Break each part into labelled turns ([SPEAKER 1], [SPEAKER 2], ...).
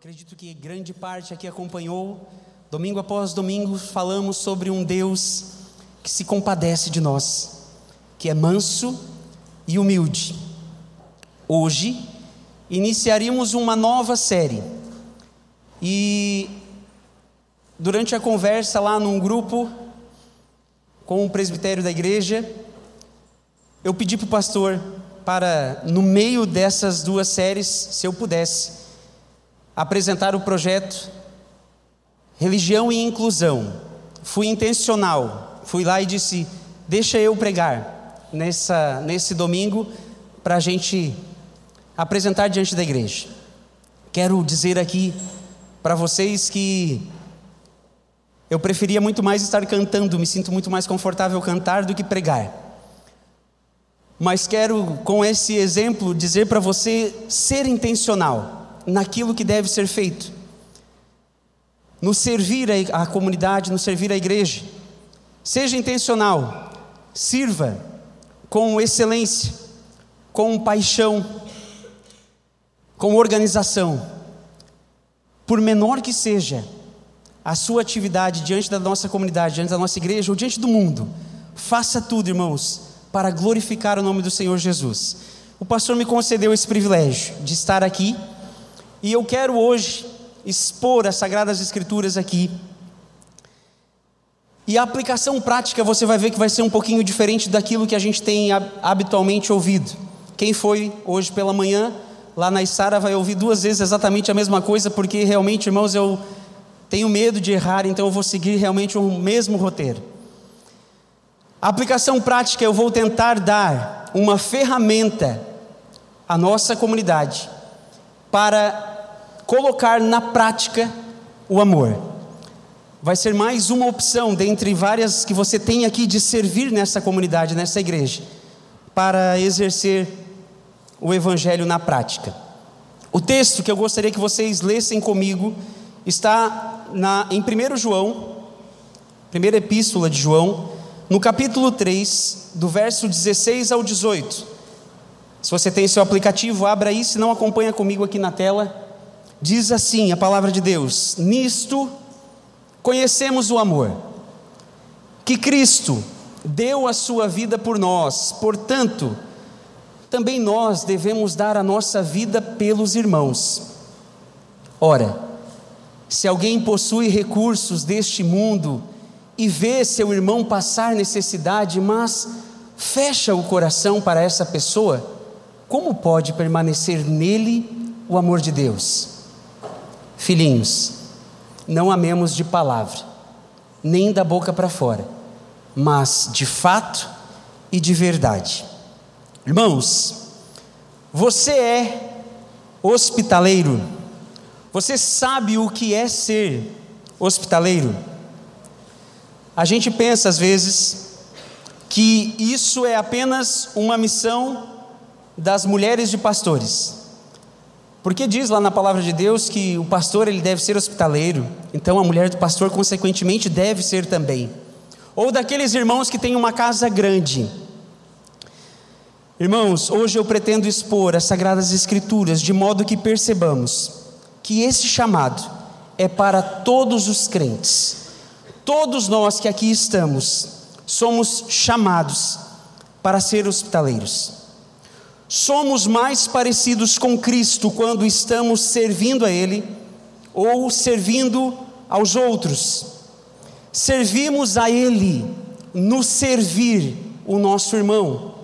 [SPEAKER 1] Acredito que grande parte aqui acompanhou, domingo após domingo, falamos sobre um Deus que se compadece de nós, que é manso e humilde. Hoje, iniciaríamos uma nova série, e durante a conversa lá num grupo, com o presbitério da igreja, eu pedi para o pastor para, no meio dessas duas séries, se eu pudesse, apresentar o projeto Religião e Inclusão. Fui intencional, fui lá e disse: Deixa eu pregar nessa, nesse domingo para a gente apresentar diante da igreja. Quero dizer aqui para vocês que eu preferia muito mais estar cantando, me sinto muito mais confortável cantar do que pregar. Mas quero, com esse exemplo, dizer para você ser intencional naquilo que deve ser feito, no servir a, comunidade, no servir a igreja. Seja intencional, sirva com excelência, com paixão, com organização. Por menor que seja a sua atividade diante da nossa comunidade, diante da nossa igreja ou diante do mundo, faça tudo, irmãos, para glorificar o nome do Senhor Jesus. O pastor me concedeu esse privilégio de estar aqui e eu quero hoje expor as Sagradas Escrituras aqui. E a aplicação prática você vai ver que vai ser um pouquinho diferente daquilo que a gente tem habitualmente ouvido. Quem foi hoje pela manhã lá na Isara vai ouvir duas vezes exatamente a mesma coisa, porque realmente, irmãos, eu tenho medo de errar, então eu vou seguir realmente o mesmo roteiro. A aplicação prática eu vou tentar dar uma ferramenta à nossa comunidade para colocar na prática o amor. Vai ser mais uma opção dentre várias que você tem aqui de servir nessa comunidade, nessa igreja, para exercer o evangelho na prática. O texto que eu gostaria que vocês lessem comigo está na, em 1 João, primeira epístola de João, no capítulo 3, do verso 16 ao 18. Se você tem seu aplicativo, abra aí, se não acompanha comigo aqui na tela. Diz assim a palavra de Deus: Nisto conhecemos o amor, que Cristo deu a sua vida por nós, portanto, também nós devemos dar a nossa vida pelos irmãos. Ora, se alguém possui recursos deste mundo e vê seu irmão passar necessidade, mas fecha o coração para essa pessoa, como pode permanecer nele o amor de Deus? Filhinhos, não amemos de palavra, nem da boca para fora, mas de fato e de verdade. Irmãos, você é hospitaleiro, você sabe o que é ser hospitaleiro? A gente pensa às vezes que isso é apenas uma missão das mulheres de pastores. Porque diz lá na palavra de Deus que o pastor ele deve ser hospitaleiro, então a mulher do pastor consequentemente deve ser também. Ou daqueles irmãos que têm uma casa grande. Irmãos, hoje eu pretendo expor as sagradas escrituras de modo que percebamos que esse chamado é para todos os crentes. Todos nós que aqui estamos somos chamados para ser hospitaleiros. Somos mais parecidos com Cristo quando estamos servindo a Ele ou servindo aos outros. Servimos a Ele no servir o nosso irmão.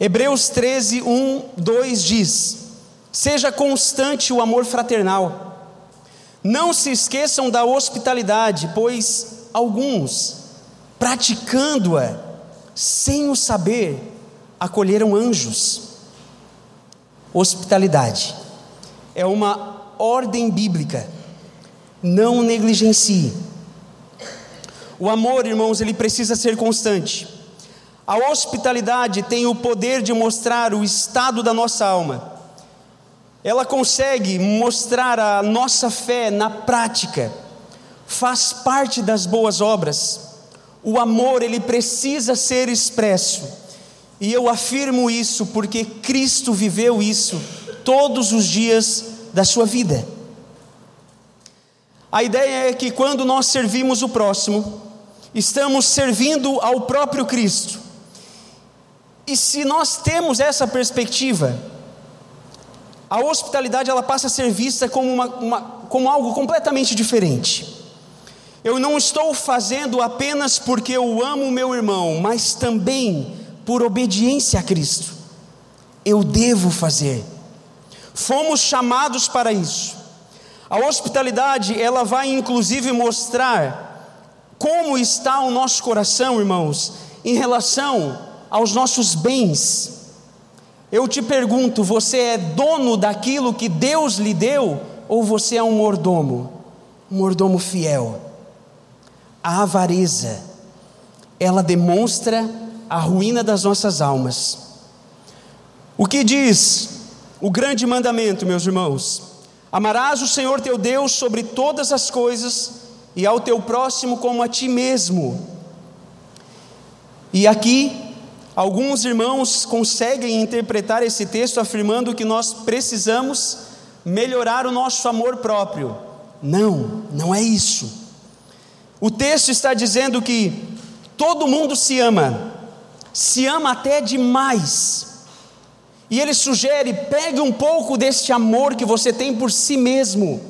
[SPEAKER 1] Hebreus 13, 1, 2 diz: Seja constante o amor fraternal. Não se esqueçam da hospitalidade, pois alguns, praticando-a sem o saber, acolheram anjos. Hospitalidade é uma ordem bíblica. Não negligencie. O amor, irmãos, ele precisa ser constante. A hospitalidade tem o poder de mostrar o estado da nossa alma. Ela consegue mostrar a nossa fé na prática. Faz parte das boas obras. O amor, ele precisa ser expresso e eu afirmo isso porque Cristo viveu isso todos os dias da sua vida. A ideia é que quando nós servimos o próximo, estamos servindo ao próprio Cristo. E se nós temos essa perspectiva, a hospitalidade ela passa a ser vista como, uma, uma, como algo completamente diferente. Eu não estou fazendo apenas porque eu amo meu irmão, mas também por obediência a Cristo. Eu devo fazer. Fomos chamados para isso. A hospitalidade, ela vai inclusive mostrar como está o nosso coração, irmãos, em relação aos nossos bens. Eu te pergunto: você é dono daquilo que Deus lhe deu ou você é um mordomo? Um mordomo fiel. A avareza, ela demonstra a ruína das nossas almas. O que diz o grande mandamento, meus irmãos? Amarás o Senhor teu Deus sobre todas as coisas e ao teu próximo como a ti mesmo. E aqui, alguns irmãos conseguem interpretar esse texto afirmando que nós precisamos melhorar o nosso amor próprio. Não, não é isso. O texto está dizendo que todo mundo se ama, se ama até demais. E ele sugere: pegue um pouco deste amor que você tem por si mesmo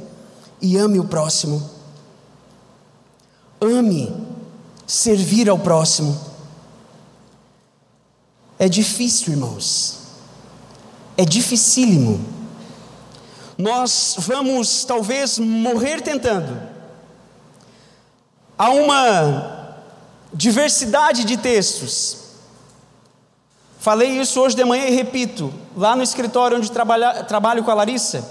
[SPEAKER 1] e ame o próximo. Ame servir ao próximo. É difícil, irmãos. É dificílimo. Nós vamos talvez morrer tentando. Há uma diversidade de textos. Falei isso hoje de manhã e repito, lá no escritório onde trabalha, trabalho com a Larissa.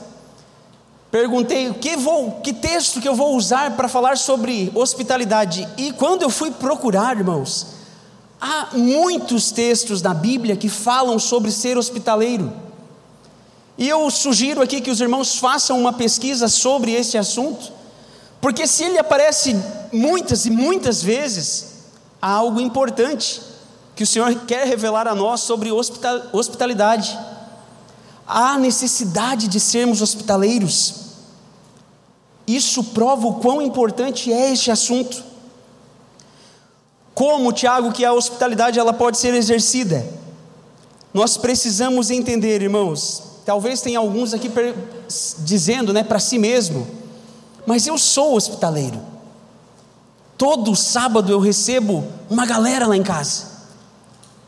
[SPEAKER 1] Perguntei que, vou, que texto que eu vou usar para falar sobre hospitalidade. E quando eu fui procurar, irmãos, há muitos textos na Bíblia que falam sobre ser hospitaleiro. E eu sugiro aqui que os irmãos façam uma pesquisa sobre esse assunto, porque se ele aparece muitas e muitas vezes, há algo importante que o Senhor quer revelar a nós sobre hospitalidade. Há necessidade de sermos hospitaleiros. Isso prova o quão importante é este assunto. Como, Tiago, que a hospitalidade ela pode ser exercida? Nós precisamos entender, irmãos. Talvez tenha alguns aqui dizendo, né, para si mesmo, mas eu sou hospitaleiro. Todo sábado eu recebo uma galera lá em casa.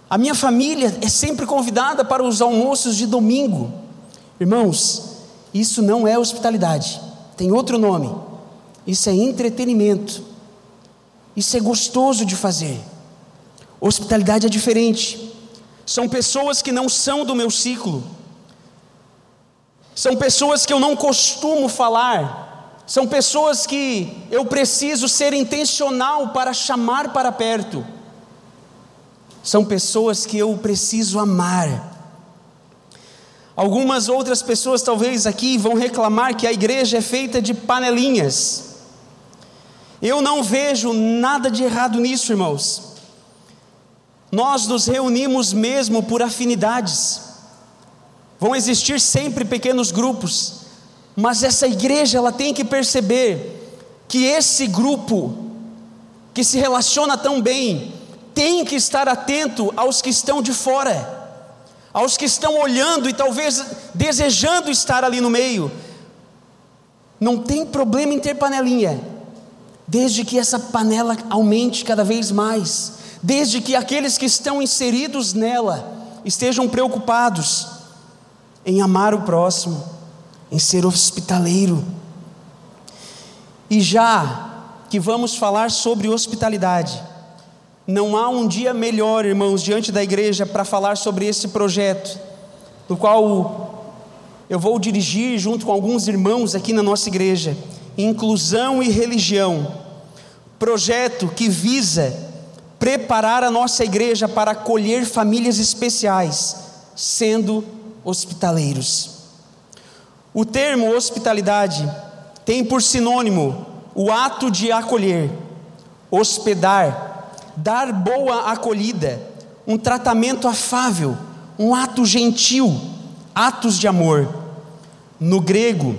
[SPEAKER 1] A minha família é sempre convidada para os almoços de domingo. Irmãos, isso não é hospitalidade, tem outro nome. Isso é entretenimento. Isso é gostoso de fazer. Hospitalidade é diferente. São pessoas que não são do meu ciclo. São pessoas que eu não costumo falar. São pessoas que eu preciso ser intencional para chamar para perto são pessoas que eu preciso amar. Algumas outras pessoas, talvez aqui, vão reclamar que a igreja é feita de panelinhas. Eu não vejo nada de errado nisso, irmãos. Nós nos reunimos mesmo por afinidades. Vão existir sempre pequenos grupos, mas essa igreja ela tem que perceber que esse grupo que se relaciona tão bem, tem que estar atento aos que estão de fora, aos que estão olhando e talvez desejando estar ali no meio. Não tem problema em ter panelinha, desde que essa panela aumente cada vez mais, desde que aqueles que estão inseridos nela estejam preocupados em amar o próximo, em ser hospitaleiro. E já que vamos falar sobre hospitalidade, não há um dia melhor, irmãos, diante da igreja para falar sobre esse projeto, do qual eu vou dirigir junto com alguns irmãos aqui na nossa igreja. Inclusão e religião. Projeto que visa preparar a nossa igreja para acolher famílias especiais, sendo hospitaleiros. O termo hospitalidade tem por sinônimo o ato de acolher, hospedar, dar boa acolhida, um tratamento afável, um ato gentil, atos de amor. No grego,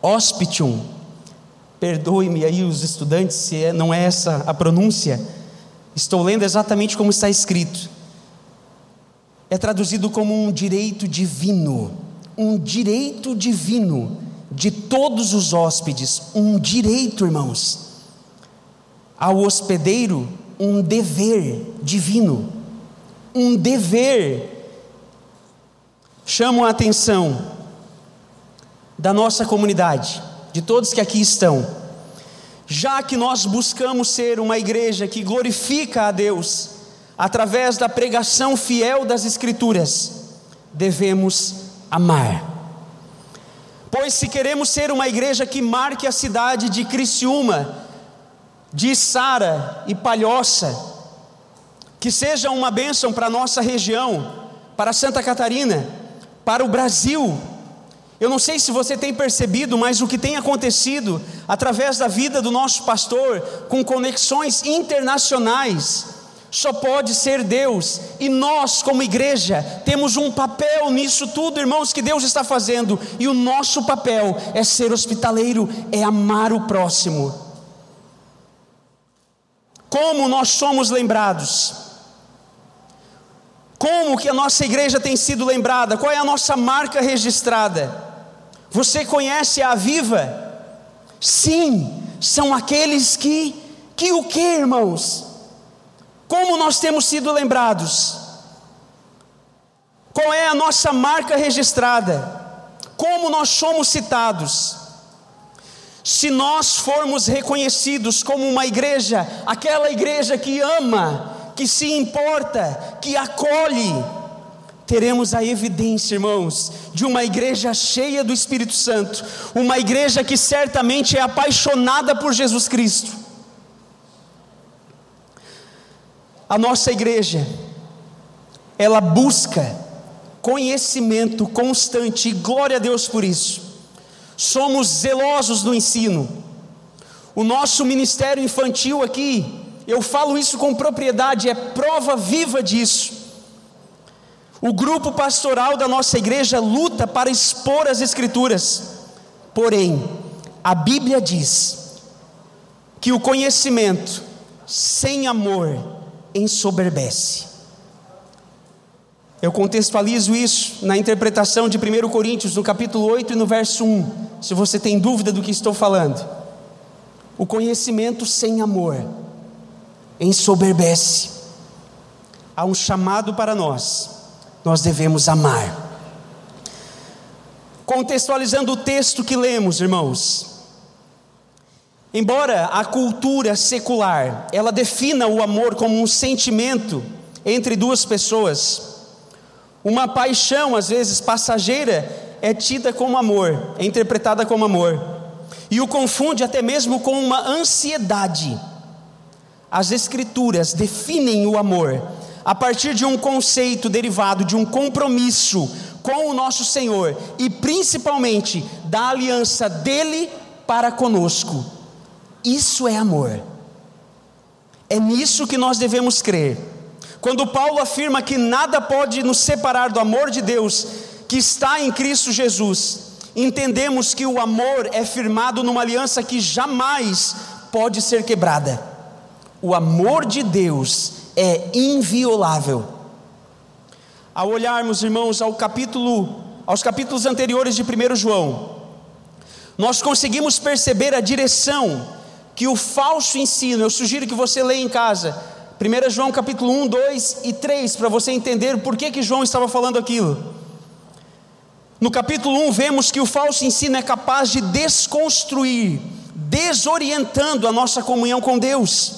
[SPEAKER 1] hospitium, perdoe-me aí os estudantes se é, não é essa a pronúncia, estou lendo exatamente como está escrito. É traduzido como um direito divino, um direito divino de todos os hóspedes, um direito, irmãos. Ao hospedeiro, um dever divino, um dever. Chamo a atenção da nossa comunidade, de todos que aqui estão, já que nós buscamos ser uma igreja que glorifica a Deus através da pregação fiel das Escrituras, devemos amar. Pois se queremos ser uma igreja que marque a cidade de Criciúma, de Sara e Palhoça, que seja uma bênção para a nossa região, para Santa Catarina, para o Brasil. Eu não sei se você tem percebido, mas o que tem acontecido através da vida do nosso pastor, com conexões internacionais, só pode ser Deus, e nós, como igreja, temos um papel nisso tudo, irmãos, que Deus está fazendo, e o nosso papel é ser hospitaleiro, é amar o próximo. Como nós somos lembrados? Como que a nossa igreja tem sido lembrada? Qual é a nossa marca registrada? Você conhece a Viva? Sim, são aqueles que que o que, irmãos? Como nós temos sido lembrados? Qual é a nossa marca registrada? Como nós somos citados? Se nós formos reconhecidos como uma igreja, aquela igreja que ama, que se importa, que acolhe, teremos a evidência, irmãos, de uma igreja cheia do Espírito Santo, uma igreja que certamente é apaixonada por Jesus Cristo. A nossa igreja, ela busca conhecimento constante, e glória a Deus por isso. Somos zelosos no ensino. O nosso ministério infantil aqui, eu falo isso com propriedade, é prova viva disso. O grupo pastoral da nossa igreja luta para expor as Escrituras, porém, a Bíblia diz que o conhecimento sem amor ensoberbece. Eu contextualizo isso na interpretação de 1 Coríntios, no capítulo 8 e no verso 1, se você tem dúvida do que estou falando. O conhecimento sem amor ensoberbece. Há um chamado para nós, nós devemos amar. Contextualizando o texto que lemos, irmãos, Embora a cultura secular ela defina o amor como um sentimento entre duas pessoas, uma paixão às vezes passageira é tida como amor, é interpretada como amor, e o confunde até mesmo com uma ansiedade. As escrituras definem o amor a partir de um conceito derivado de um compromisso com o nosso Senhor e principalmente da aliança dele para conosco isso é amor. É nisso que nós devemos crer. Quando Paulo afirma que nada pode nos separar do amor de Deus que está em Cristo Jesus, entendemos que o amor é firmado numa aliança que jamais pode ser quebrada. O amor de Deus é inviolável. Ao olharmos, irmãos, ao capítulo, aos capítulos anteriores de 1 João, nós conseguimos perceber a direção que o falso ensino, eu sugiro que você leia em casa, 1 João capítulo 1, 2 e 3, para você entender por que, que João estava falando aquilo. No capítulo 1, vemos que o falso ensino é capaz de desconstruir, desorientando a nossa comunhão com Deus.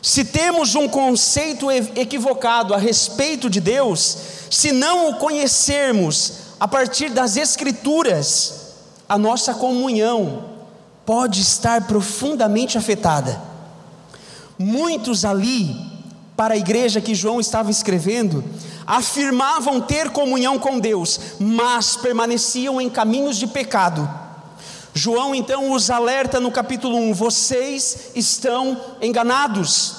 [SPEAKER 1] Se temos um conceito equivocado a respeito de Deus, se não o conhecermos a partir das Escrituras, a nossa comunhão pode estar profundamente afetada. Muitos ali, para a igreja que João estava escrevendo, afirmavam ter comunhão com Deus, mas permaneciam em caminhos de pecado. João então os alerta no capítulo 1: vocês estão enganados.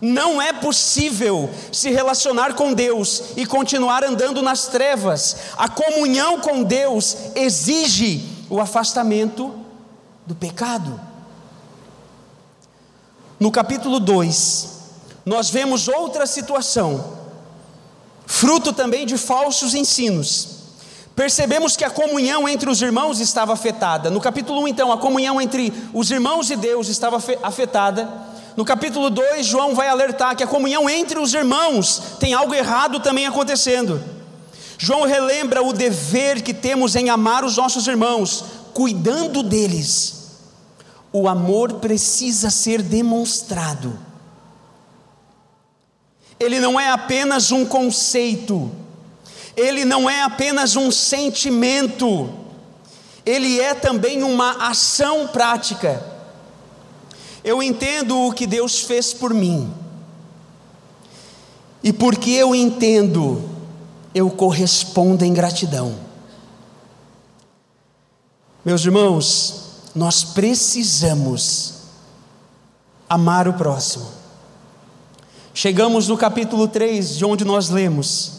[SPEAKER 1] Não é possível se relacionar com Deus e continuar andando nas trevas. A comunhão com Deus exige o afastamento do pecado. No capítulo 2, nós vemos outra situação, fruto também de falsos ensinos. Percebemos que a comunhão entre os irmãos estava afetada. No capítulo 1, então, a comunhão entre os irmãos e Deus estava afetada. No capítulo 2, João vai alertar que a comunhão entre os irmãos tem algo errado também acontecendo. João relembra o dever que temos em amar os nossos irmãos, cuidando deles. O amor precisa ser demonstrado. Ele não é apenas um conceito, ele não é apenas um sentimento, ele é também uma ação prática. Eu entendo o que Deus fez por mim, e porque eu entendo, eu correspondo em gratidão. Meus irmãos, nós precisamos amar o próximo. Chegamos no capítulo 3, de onde nós lemos.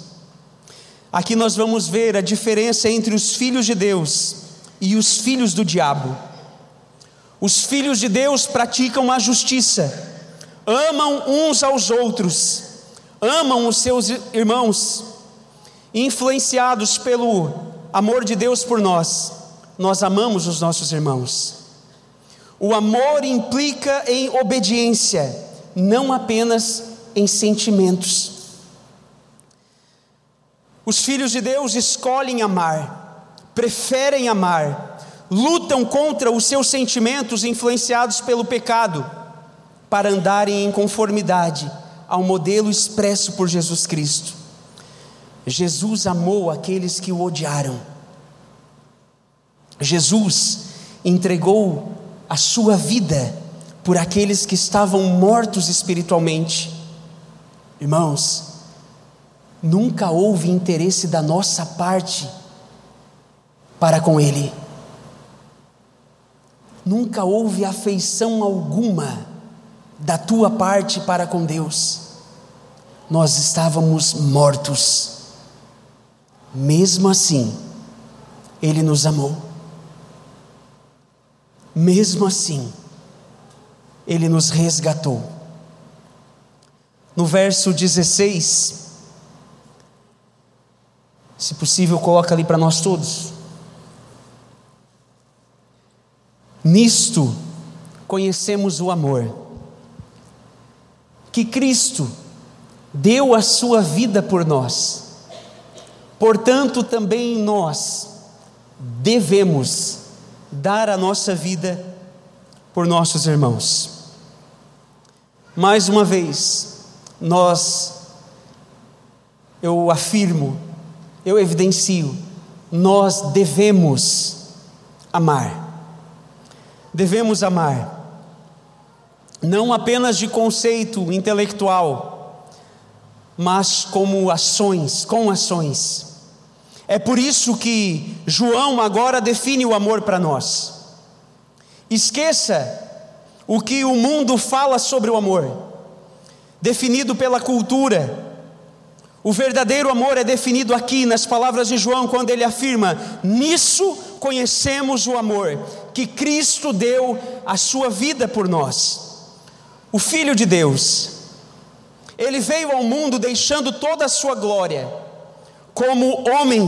[SPEAKER 1] Aqui nós vamos ver a diferença entre os filhos de Deus e os filhos do diabo. Os filhos de Deus praticam a justiça, amam uns aos outros, amam os seus irmãos, influenciados pelo amor de Deus por nós, nós amamos os nossos irmãos. O amor implica em obediência, não apenas em sentimentos. Os filhos de Deus escolhem amar, preferem amar, lutam contra os seus sentimentos influenciados pelo pecado, para andarem em conformidade ao modelo expresso por Jesus Cristo. Jesus amou aqueles que o odiaram. Jesus entregou a sua vida por aqueles que estavam mortos espiritualmente. Irmãos, nunca houve interesse da nossa parte para com Ele, nunca houve afeição alguma da tua parte para com Deus, nós estávamos mortos, mesmo assim, Ele nos amou, mesmo assim, Ele nos resgatou. No verso 16, se possível, coloca ali para nós todos. Nisto conhecemos o amor, que Cristo deu a sua vida por nós, portanto, também nós devemos dar a nossa vida por nossos irmãos. Mais uma vez, nós, eu afirmo, eu evidencio, nós devemos amar. Devemos amar, não apenas de conceito intelectual, mas como ações, com ações. É por isso que João agora define o amor para nós. Esqueça o que o mundo fala sobre o amor definido pela cultura. O verdadeiro amor é definido aqui nas palavras de João, quando ele afirma: Nisso conhecemos o amor, que Cristo deu a sua vida por nós. O Filho de Deus, ele veio ao mundo deixando toda a sua glória, como homem,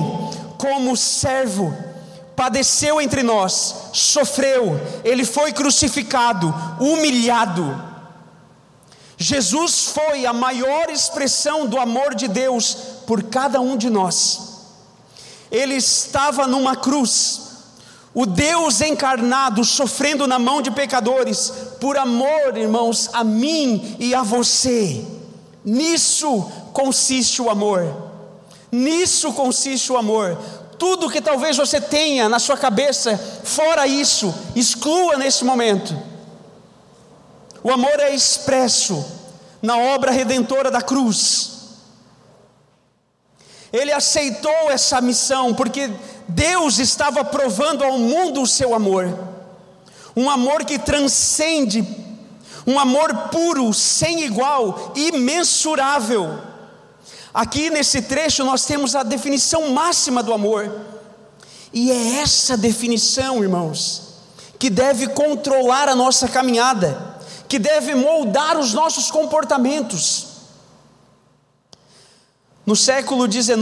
[SPEAKER 1] como servo, padeceu entre nós, sofreu, ele foi crucificado, humilhado Jesus foi a maior expressão do amor de Deus por cada um de nós. Ele estava numa cruz, o Deus encarnado sofrendo na mão de pecadores, por amor, irmãos, a mim e a você. Nisso consiste o amor. Nisso consiste o amor. Tudo que talvez você tenha na sua cabeça, fora isso, exclua nesse momento o amor é expresso na obra redentora da cruz. Ele aceitou essa missão porque Deus estava provando ao mundo o seu amor, um amor que transcende, um amor puro, sem igual, imensurável. Aqui nesse trecho nós temos a definição máxima do amor, e é essa definição, irmãos, que deve controlar a nossa caminhada, que deve moldar os nossos comportamentos. No século XIX,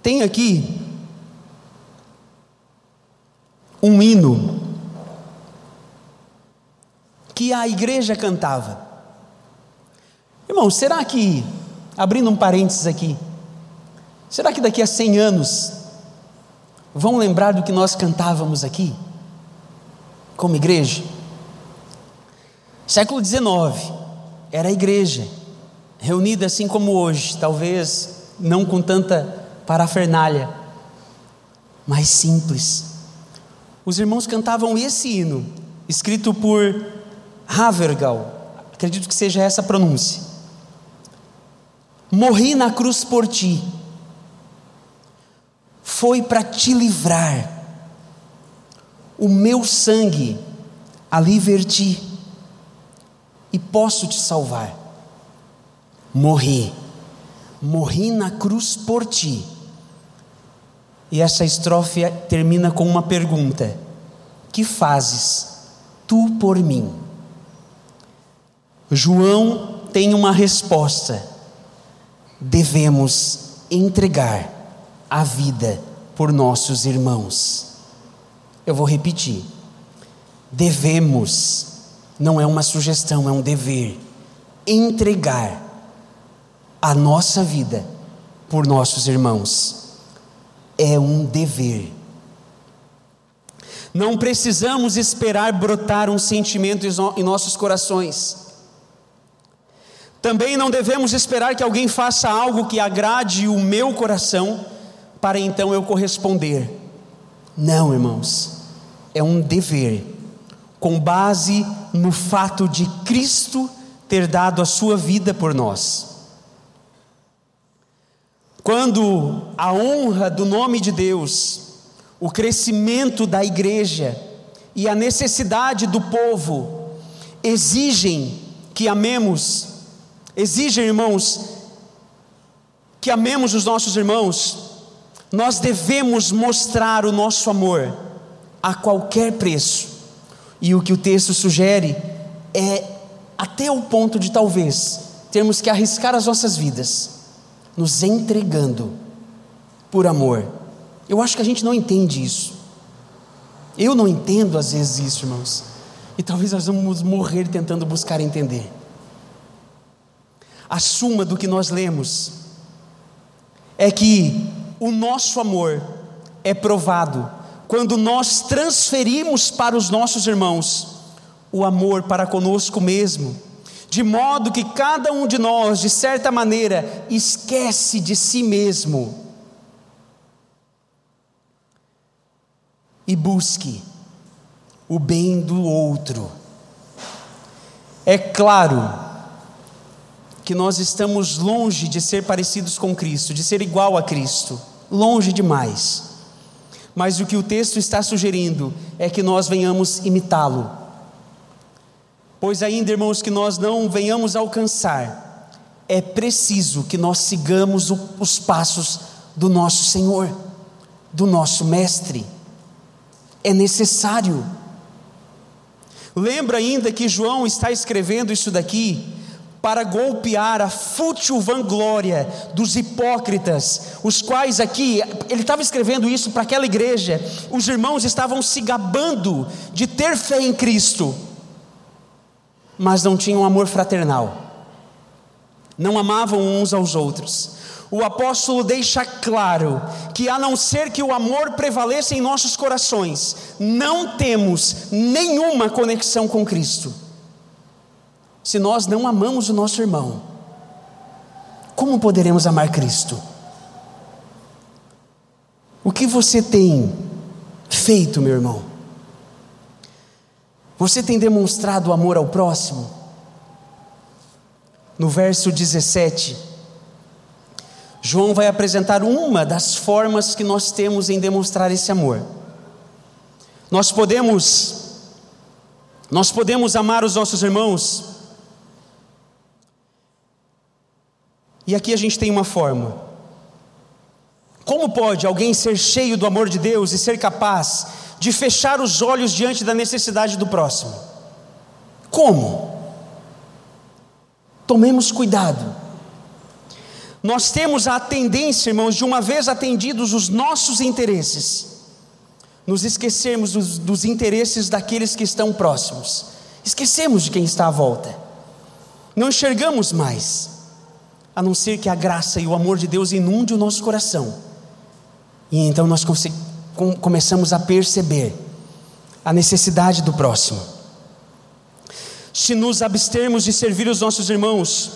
[SPEAKER 1] tem aqui um hino que a igreja cantava. Irmão, será que, abrindo um parênteses aqui, será que daqui a 100 anos vão lembrar do que nós cantávamos aqui, como igreja? Século XIX, era a igreja, reunida assim como hoje, talvez não com tanta parafernália, mas simples. Os irmãos cantavam esse hino, escrito por Havergal, acredito que seja essa a pronúncia. Morri na cruz por ti, foi para te livrar, o meu sangue ali verti, e posso te salvar. Morri, morri na cruz por ti. E essa estrofe termina com uma pergunta: Que fazes tu por mim? João tem uma resposta: devemos entregar a vida por nossos irmãos. Eu vou repetir. Devemos, não é uma sugestão, é um dever, entregar a nossa vida por nossos irmãos. É um dever. Não precisamos esperar brotar um sentimento em nossos corações também não devemos esperar que alguém faça algo que agrade o meu coração, para então eu corresponder. Não, irmãos, é um dever, com base no fato de Cristo ter dado a sua vida por nós. Quando a honra do nome de Deus, o crescimento da igreja e a necessidade do povo exigem que amemos exige, irmãos, que amemos os nossos irmãos, nós devemos mostrar o nosso amor a qualquer preço. E o que o texto sugere é até o ponto de talvez termos que arriscar as nossas vidas, nos entregando por amor. Eu acho que a gente não entende isso. Eu não entendo às vezes isso, irmãos. E talvez nós vamos morrer tentando buscar entender a suma do que nós lemos é que o nosso amor é provado quando nós transferimos para os nossos irmãos o amor para conosco mesmo, de modo que cada um de nós, de certa maneira, esquece de si mesmo e busque o bem do outro. É claro que nós estamos longe de ser parecidos com Cristo, de ser igual a Cristo, longe demais. Mas o que o texto está sugerindo é que nós venhamos imitá-lo. Pois ainda, irmãos, que nós não venhamos alcançar, é preciso que nós sigamos os passos do nosso Senhor, do nosso Mestre. É necessário. Lembra ainda que João está escrevendo isso daqui para golpear a fútil vanglória dos hipócritas, os quais aqui, ele estava escrevendo isso para aquela igreja, os irmãos estavam se gabando de ter fé em Cristo, mas não tinham amor fraternal, não amavam uns aos outros. O apóstolo deixa claro que, a não ser que o amor prevaleça em nossos corações, não temos nenhuma conexão com Cristo se nós não amamos o nosso irmão, como poderemos amar Cristo? O que você tem feito, meu irmão? Você tem demonstrado amor ao próximo? No verso 17, João vai apresentar uma das formas que nós temos em demonstrar esse amor. Nós podemos nós podemos amar os nossos irmãos E aqui a gente tem uma forma. Como pode alguém ser cheio do amor de Deus e ser capaz de fechar os olhos diante da necessidade do próximo? Como? Tomemos cuidado. Nós temos a tendência, irmãos, de uma vez atendidos os nossos interesses, nos esquecermos dos, dos interesses daqueles que estão próximos, esquecemos de quem está à volta, não enxergamos mais, a não ser que a graça e o amor de Deus inunde o nosso coração, e então nós começamos a perceber a necessidade do próximo. Se nos abstermos de servir os nossos irmãos,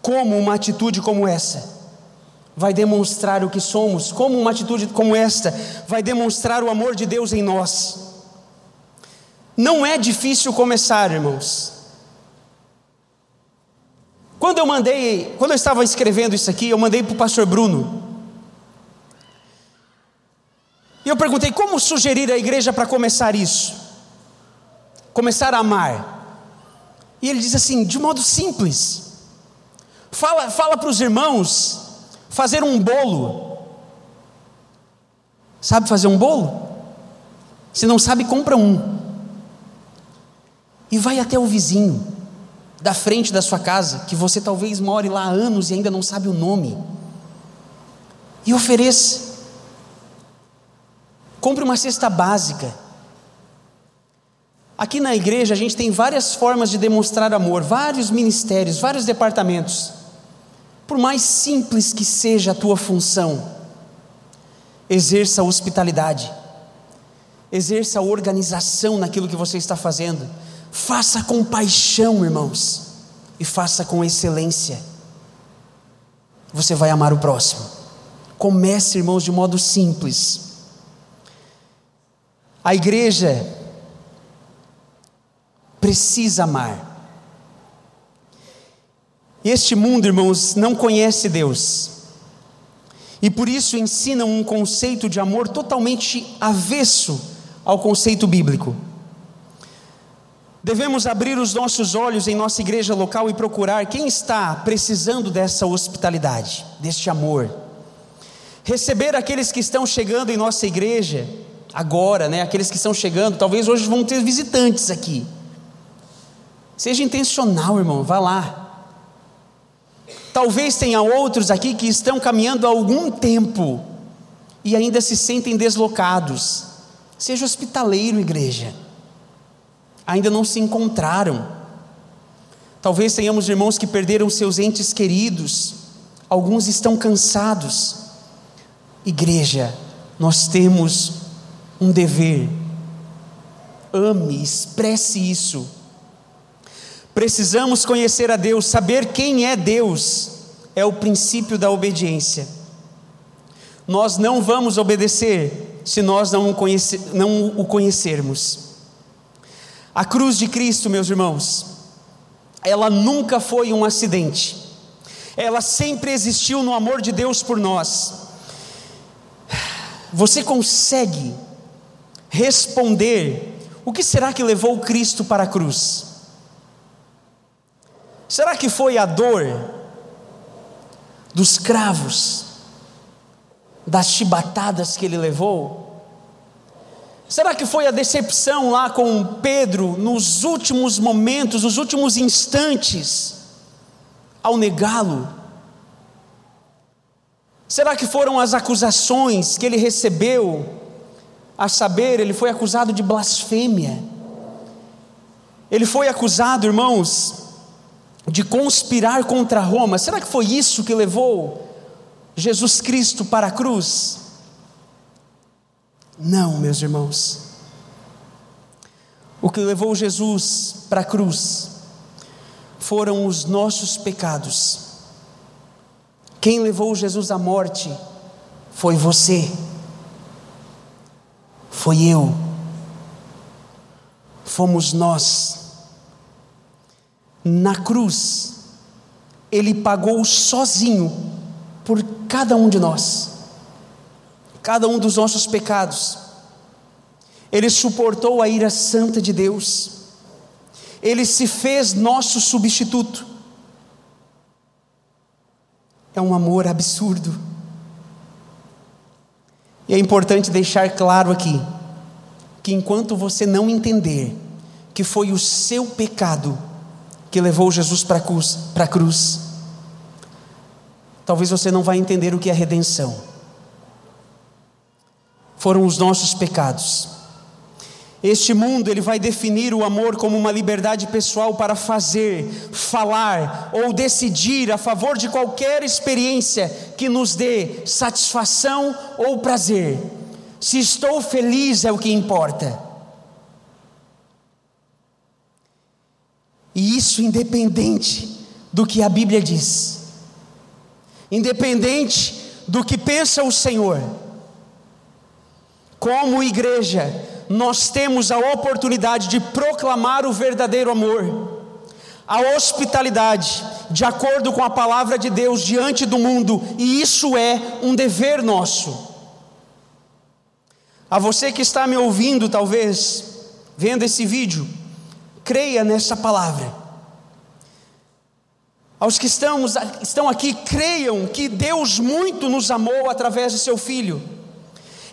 [SPEAKER 1] como uma atitude como essa vai demonstrar o que somos, como uma atitude como esta vai demonstrar o amor de Deus em nós. Não é difícil começar, irmãos. Quando eu mandei, quando eu estava escrevendo isso aqui, eu mandei para o pastor Bruno. E eu perguntei como sugerir a igreja para começar isso? Começar a amar. E ele diz assim, de modo simples. Fala, fala para os irmãos fazer um bolo. Sabe fazer um bolo? Se não sabe, compra um. E vai até o vizinho da frente da sua casa, que você talvez more lá há anos e ainda não sabe o nome. E ofereça. Compre uma cesta básica. Aqui na igreja a gente tem várias formas de demonstrar amor, vários ministérios, vários departamentos. Por mais simples que seja a tua função, exerça a hospitalidade, exerça a organização naquilo que você está fazendo, faça com paixão, irmãos, e faça com excelência. Você vai amar o próximo. Comece, irmãos, de modo simples a igreja precisa amar. Este mundo, irmãos, não conhece Deus. E por isso ensina um conceito de amor totalmente avesso ao conceito bíblico. Devemos abrir os nossos olhos em nossa igreja local e procurar quem está precisando dessa hospitalidade, deste amor. Receber aqueles que estão chegando em nossa igreja agora, né? Aqueles que estão chegando, talvez hoje vão ter visitantes aqui. Seja intencional, irmão, vá lá. Talvez tenha outros aqui que estão caminhando há algum tempo e ainda se sentem deslocados. Seja hospitaleiro, igreja. Ainda não se encontraram. Talvez tenhamos irmãos que perderam seus entes queridos. Alguns estão cansados. Igreja, nós temos um dever. Ame, expresse isso. Precisamos conhecer a Deus, saber quem é Deus, é o princípio da obediência. Nós não vamos obedecer se nós não, conhece, não o conhecermos. A cruz de Cristo, meus irmãos, ela nunca foi um acidente, ela sempre existiu no amor de Deus por nós. Você consegue responder: o que será que levou Cristo para a cruz? Será que foi a dor dos cravos, das chibatadas que ele levou? Será que foi a decepção lá com Pedro nos últimos momentos, nos últimos instantes, ao negá-lo? Será que foram as acusações que ele recebeu a saber, ele foi acusado de blasfêmia. Ele foi acusado, irmãos, de conspirar contra Roma. Será que foi isso que levou Jesus Cristo para a cruz? Não, meus irmãos. O que levou Jesus para a cruz foram os nossos pecados. Quem levou Jesus à morte foi você foi eu, fomos nós. Na cruz, Ele pagou sozinho por cada um de nós, cada um dos nossos pecados. Ele suportou a ira santa de Deus, Ele se fez nosso substituto. É um amor absurdo, E é importante deixar claro aqui que enquanto você não entender que foi o seu pecado que levou Jesus para a cruz, cruz, talvez você não vai entender o que é redenção. Foram os nossos pecados. Este mundo ele vai definir o amor como uma liberdade pessoal para fazer, falar ou decidir a favor de qualquer experiência que nos dê satisfação ou prazer. Se estou feliz é o que importa. E isso independente do que a Bíblia diz, independente do que pensa o Senhor. Como igreja, nós temos a oportunidade de proclamar o verdadeiro amor, a hospitalidade, de acordo com a palavra de Deus diante do mundo, e isso é um dever nosso. A você que está me ouvindo, talvez, vendo esse vídeo, creia nessa palavra. Aos que estamos, estão aqui, creiam que Deus muito nos amou através de seu Filho.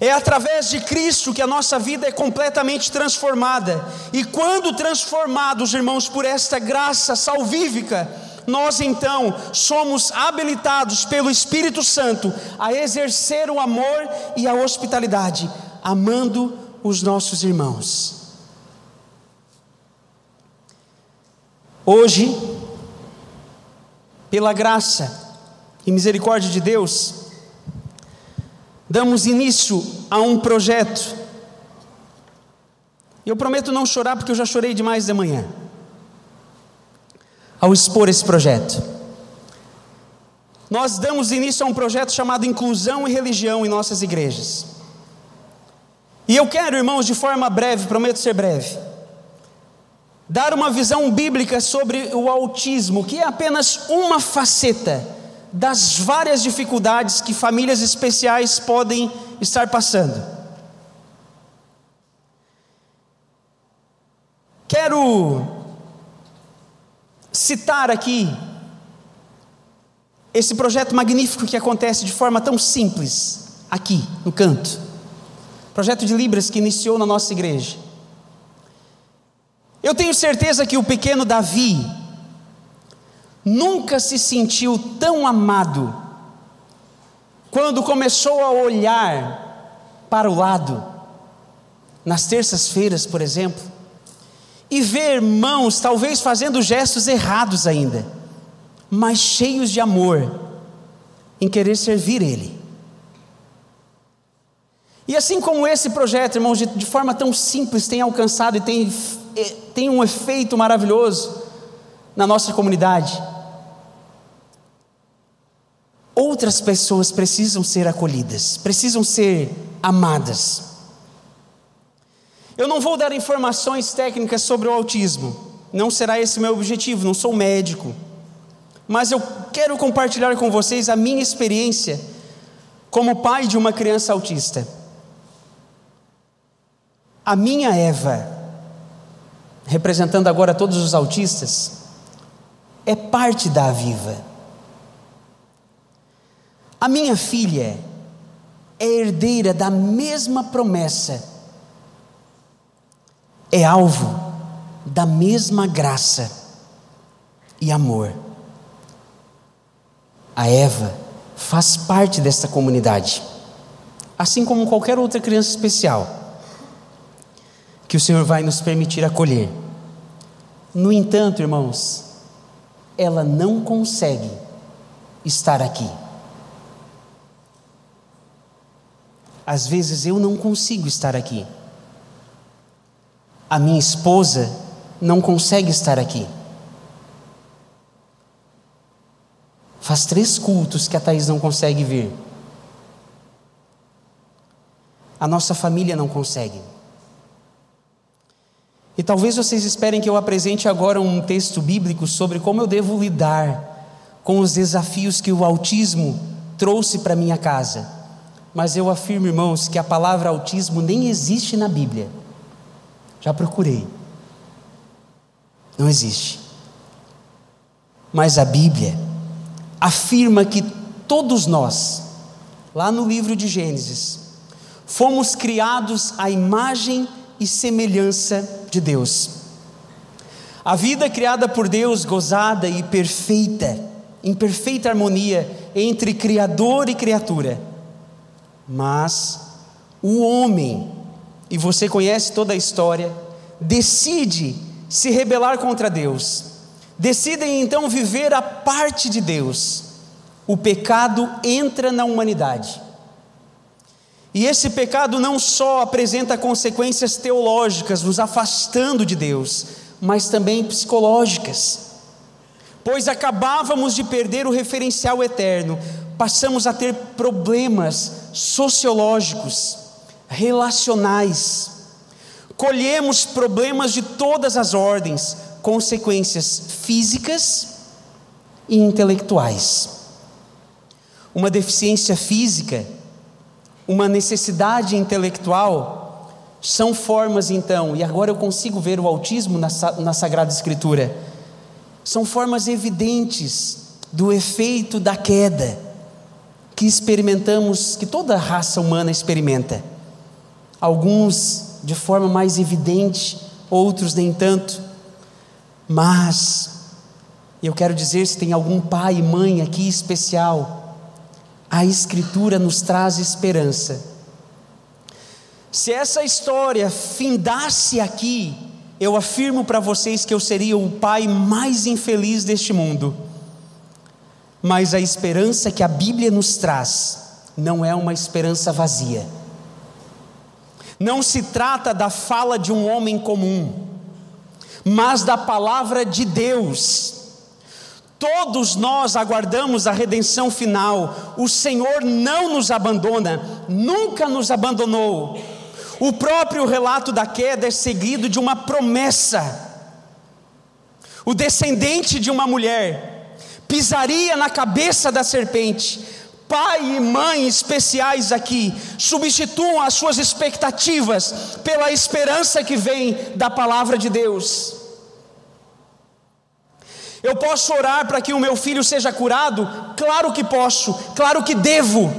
[SPEAKER 1] É através de Cristo que a nossa vida é completamente transformada. E quando transformados, irmãos, por esta graça salvífica, nós então somos habilitados pelo Espírito Santo a exercer o amor e a hospitalidade, amando os nossos irmãos. Hoje, pela graça e misericórdia de Deus, damos início a um projeto. Eu prometo não chorar porque eu já chorei demais de manhã. Ao expor esse projeto. Nós damos início a um projeto chamado Inclusão e Religião em nossas igrejas. E eu quero, irmãos, de forma breve, prometo ser breve, dar uma visão bíblica sobre o autismo, que é apenas uma faceta das várias dificuldades que famílias especiais podem estar passando. Quero citar aqui esse projeto magnífico que acontece de forma tão simples, aqui no canto. Projeto de Libras que iniciou na nossa igreja. Eu tenho certeza que o pequeno Davi nunca se sentiu tão amado quando começou a olhar para o lado, nas terças-feiras, por exemplo, e ver irmãos talvez fazendo gestos errados ainda, mas cheios de amor em querer servir Ele. E assim como esse projeto, irmãos, de, de forma tão simples tem alcançado e tem tem um efeito maravilhoso na nossa comunidade. Outras pessoas precisam ser acolhidas, precisam ser amadas. Eu não vou dar informações técnicas sobre o autismo, não será esse meu objetivo, não sou médico. Mas eu quero compartilhar com vocês a minha experiência como pai de uma criança autista. A minha Eva representando agora todos os autistas, é parte da Aviva. A minha filha é herdeira da mesma promessa, é alvo da mesma graça e amor. A Eva faz parte desta comunidade, assim como qualquer outra criança especial que o Senhor vai nos permitir acolher. No entanto, irmãos, ela não consegue estar aqui. Às vezes eu não consigo estar aqui. A minha esposa não consegue estar aqui. Faz três cultos que a Thaís não consegue vir. A nossa família não consegue. E talvez vocês esperem que eu apresente agora um texto bíblico sobre como eu devo lidar com os desafios que o autismo trouxe para minha casa. Mas eu afirmo, irmãos, que a palavra autismo nem existe na Bíblia. Já procurei. Não existe. Mas a Bíblia afirma que todos nós, lá no livro de Gênesis, fomos criados à imagem e semelhança de Deus. A vida criada por Deus, gozada e perfeita, em perfeita harmonia entre Criador e criatura. Mas o homem, e você conhece toda a história, decide se rebelar contra Deus, decidem então viver a parte de Deus. O pecado entra na humanidade. E esse pecado não só apresenta consequências teológicas, nos afastando de Deus, mas também psicológicas. Pois acabávamos de perder o referencial eterno, passamos a ter problemas sociológicos, relacionais, colhemos problemas de todas as ordens, consequências físicas e intelectuais. Uma deficiência física uma necessidade intelectual, são formas então, e agora eu consigo ver o autismo na, na Sagrada Escritura, são formas evidentes do efeito da queda que experimentamos, que toda raça humana experimenta. Alguns de forma mais evidente, outros nem tanto. Mas eu quero dizer se tem algum pai e mãe aqui especial a Escritura nos traz esperança. Se essa história findasse aqui, eu afirmo para vocês que eu seria o pai mais infeliz deste mundo. Mas a esperança que a Bíblia nos traz não é uma esperança vazia. Não se trata da fala de um homem comum, mas da palavra de Deus Todos nós aguardamos a redenção final. O Senhor não nos abandona, nunca nos abandonou. O próprio relato da queda é seguido de uma promessa. O descendente de uma mulher pisaria na cabeça da serpente. Pai e mãe especiais aqui substituam as suas expectativas pela esperança que vem da palavra de Deus. Eu posso orar para que o meu filho seja curado? Claro que posso, claro que devo,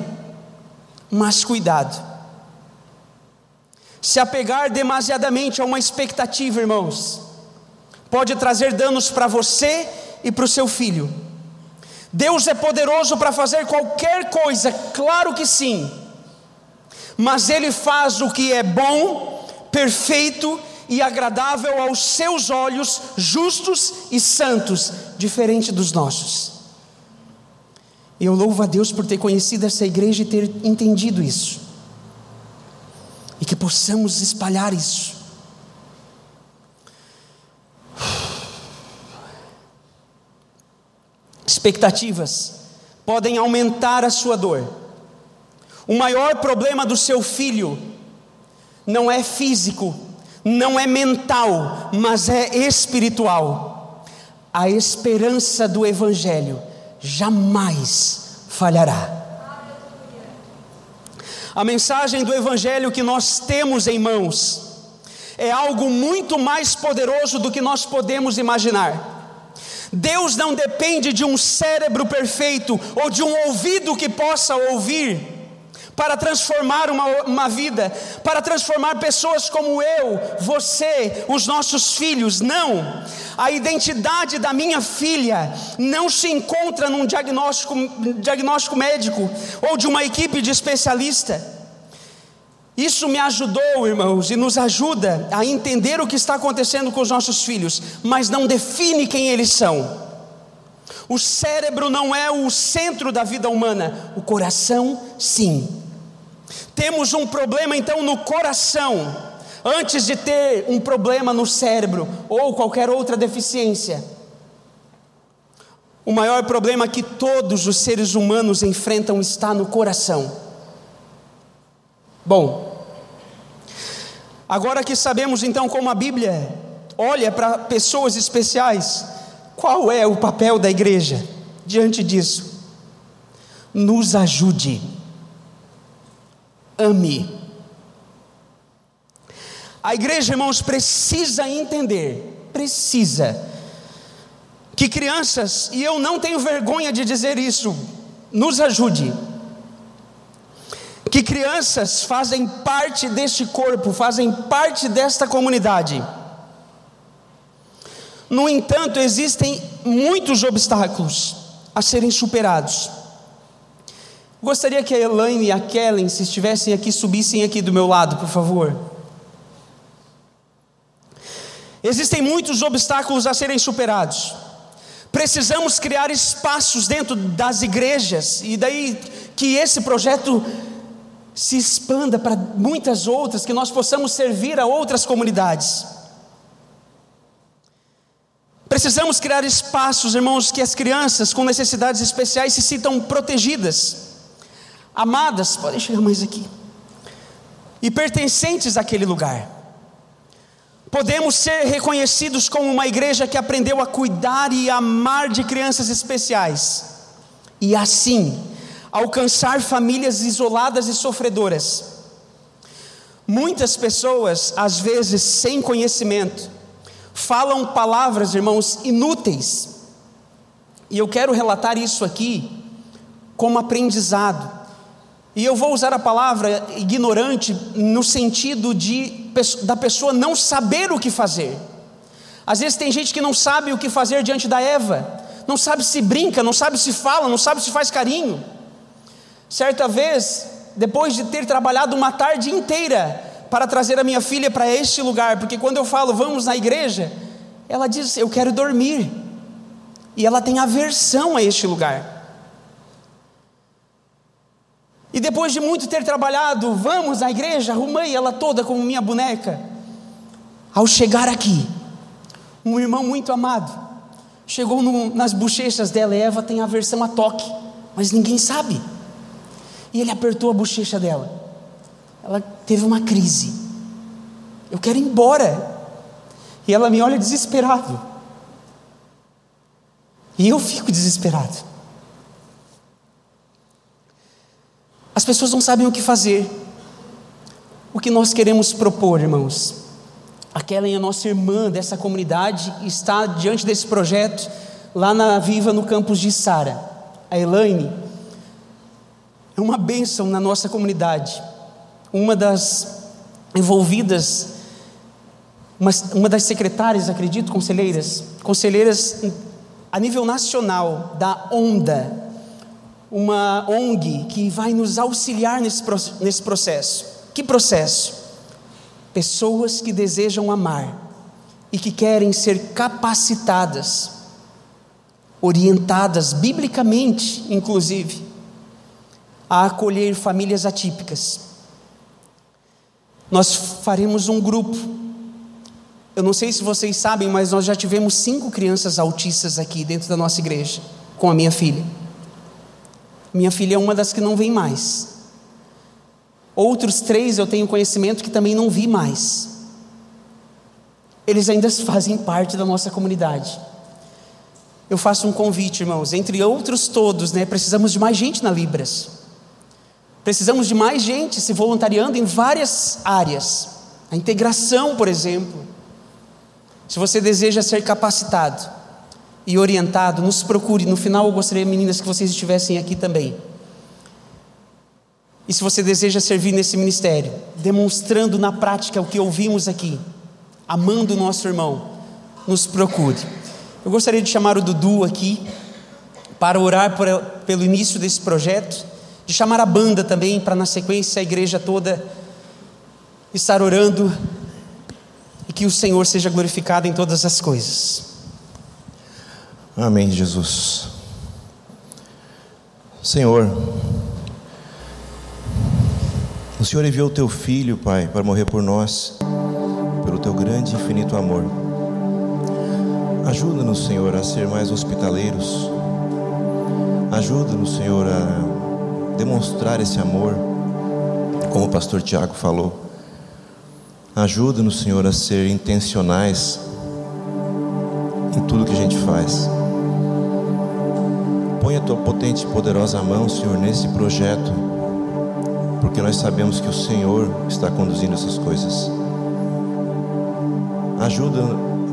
[SPEAKER 1] mas cuidado. Se apegar demasiadamente a uma expectativa, irmãos, pode trazer danos para você e para o seu filho. Deus é poderoso para fazer qualquer coisa, claro que sim, mas Ele faz o que é bom, perfeito e agradável aos seus olhos, justos e santos, diferente dos nossos. Eu louvo a Deus por ter conhecido essa igreja e ter entendido isso, e que possamos espalhar isso. Expectativas podem aumentar a sua dor. O maior problema do seu filho não é físico, não é mental, mas é espiritual. A esperança do Evangelho jamais falhará. A mensagem do Evangelho que nós temos em mãos é algo muito mais poderoso do que nós podemos imaginar. Deus não depende de um cérebro perfeito ou de um ouvido que possa ouvir para transformar uma, uma vida, para transformar pessoas como eu, você, os nossos filhos. Não, a identidade da minha filha não se encontra num diagnóstico, diagnóstico médico ou de uma equipe de especialista. Isso me ajudou, irmãos, e nos ajuda a entender o que está acontecendo com os nossos filhos, mas não define quem eles são. O cérebro não é o centro da vida humana, o coração, sim. Temos um problema então no coração, antes de ter um problema no cérebro ou qualquer outra deficiência. O maior problema que todos os seres humanos enfrentam está no coração. Bom, agora que sabemos então como a Bíblia olha para pessoas especiais, qual é o papel da igreja diante disso? Nos ajude ame. A igreja, irmãos, precisa entender, precisa, que crianças, e eu não tenho vergonha de dizer isso, nos ajude. Que crianças fazem parte deste corpo, fazem parte desta comunidade. No entanto, existem muitos obstáculos a serem superados. Gostaria que a Elaine e a Kellen, se estivessem aqui, subissem aqui do meu lado, por favor. Existem muitos obstáculos a serem superados. Precisamos criar espaços dentro das igrejas, e daí que esse projeto se expanda para muitas outras, que nós possamos servir a outras comunidades. Precisamos criar espaços, irmãos, que as crianças com necessidades especiais se sintam protegidas, amadas, podem chegar mais aqui, e pertencentes àquele lugar. Podemos ser reconhecidos como uma igreja que aprendeu a cuidar e amar de crianças especiais, e assim alcançar famílias isoladas e sofredoras. Muitas pessoas, às vezes sem conhecimento, falam palavras, irmãos, inúteis. E eu quero relatar isso aqui como aprendizado. E eu vou usar a palavra ignorante no sentido de da pessoa não saber o que fazer. Às vezes tem gente que não sabe o que fazer diante da Eva, não sabe se brinca, não sabe se fala, não sabe se faz carinho. Certa vez, depois de ter trabalhado uma tarde inteira para trazer a minha filha para este lugar, porque quando eu falo vamos na igreja, ela diz eu quero dormir, e ela tem aversão a este lugar. E depois de muito ter trabalhado, vamos à igreja, arrumei ela toda como minha boneca. Ao chegar aqui, um irmão muito amado chegou no, nas bochechas dela, Eva tem aversão a toque, mas ninguém sabe. E ele apertou a bochecha dela ela teve uma crise. Eu quero ir embora. E ela me olha desesperado. E eu fico desesperado. As pessoas não sabem o que fazer. O que nós queremos propor, irmãos? Aquela é a nossa irmã dessa comunidade está diante desse projeto lá na Viva no campus de Sara. A Elaine é uma bênção na nossa comunidade uma das envolvidas, uma, uma das secretárias, acredito, conselheiras, conselheiras a nível nacional da ONDA, uma ONG que vai nos auxiliar nesse, nesse processo. Que processo? Pessoas que desejam amar e que querem ser capacitadas, orientadas biblicamente, inclusive, a acolher famílias atípicas nós faremos um grupo. Eu não sei se vocês sabem, mas nós já tivemos cinco crianças autistas aqui dentro da nossa igreja, com a minha filha. Minha filha é uma das que não vem mais. Outros três eu tenho conhecimento que também não vi mais. Eles ainda fazem parte da nossa comunidade. Eu faço um convite, irmãos, entre outros todos, né? Precisamos de mais gente na Libras. Precisamos de mais gente se voluntariando em várias áreas. A integração, por exemplo. Se você deseja ser capacitado e orientado, nos procure. No final, eu gostaria, meninas, que vocês estivessem aqui também. E se você deseja servir nesse ministério, demonstrando na prática o que ouvimos aqui, amando o nosso irmão, nos procure. Eu gostaria de chamar o Dudu aqui para orar por, pelo início desse projeto de chamar a banda também, para na sequência a igreja toda estar orando e que o Senhor seja glorificado em todas as coisas.
[SPEAKER 2] Amém, Jesus. Senhor, o Senhor enviou o teu filho, Pai, para morrer por nós, pelo teu grande e infinito amor. Ajuda-nos, Senhor, a ser mais hospitaleiros. Ajuda-nos, Senhor, a demonstrar esse amor, como o pastor Tiago falou. Ajuda-nos, Senhor, a ser intencionais em tudo que a gente faz. Põe a tua potente e poderosa mão, Senhor, nesse projeto, porque nós sabemos que o Senhor está conduzindo essas coisas. Ajuda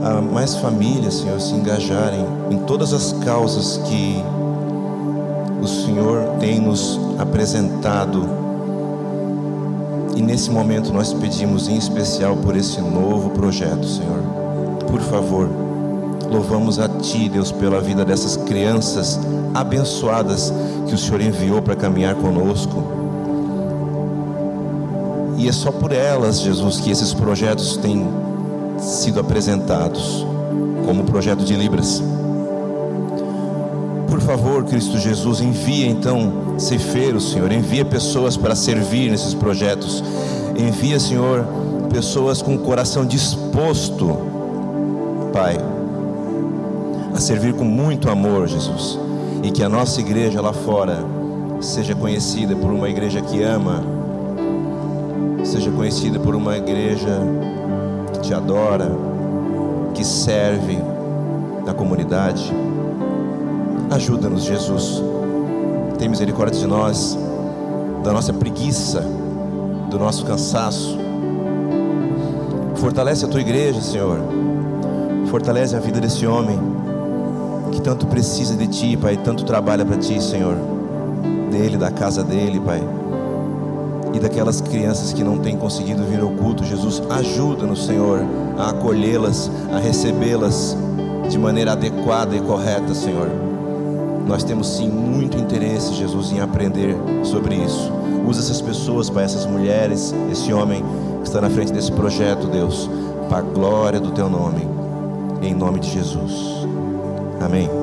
[SPEAKER 2] a mais famílias, Senhor, se engajarem em todas as causas que o Senhor tem nos apresentado E nesse momento nós pedimos em especial por esse novo projeto, Senhor. Por favor, louvamos a Ti, Deus, pela vida dessas crianças abençoadas que o Senhor enviou para caminhar conosco. E é só por elas, Jesus, que esses projetos têm sido apresentados, como o projeto de Libras. Por favor, Cristo Jesus, envia então ceifeiros, Senhor, envia pessoas para servir nesses projetos. Envia, Senhor, pessoas com o coração disposto, Pai, a servir com muito amor, Jesus. E que a nossa igreja lá fora seja conhecida por uma igreja que ama, seja conhecida por uma igreja que te adora, que serve na comunidade. Ajuda-nos, Jesus. Tem misericórdia de nós, da nossa preguiça, do nosso cansaço. Fortalece a tua igreja, Senhor. Fortalece a vida desse homem que tanto precisa de ti, Pai, tanto trabalha para ti, Senhor. Dele, da casa dele, Pai. E daquelas crianças que não têm conseguido vir ao culto, Jesus, ajuda-nos, Senhor, a acolhê-las, a recebê-las de maneira adequada e correta, Senhor. Nós temos sim muito interesse, Jesus, em aprender sobre isso. Usa essas pessoas, Pai, essas mulheres, esse homem que está na frente desse projeto, Deus, para a glória do Teu nome, em nome de Jesus. Amém.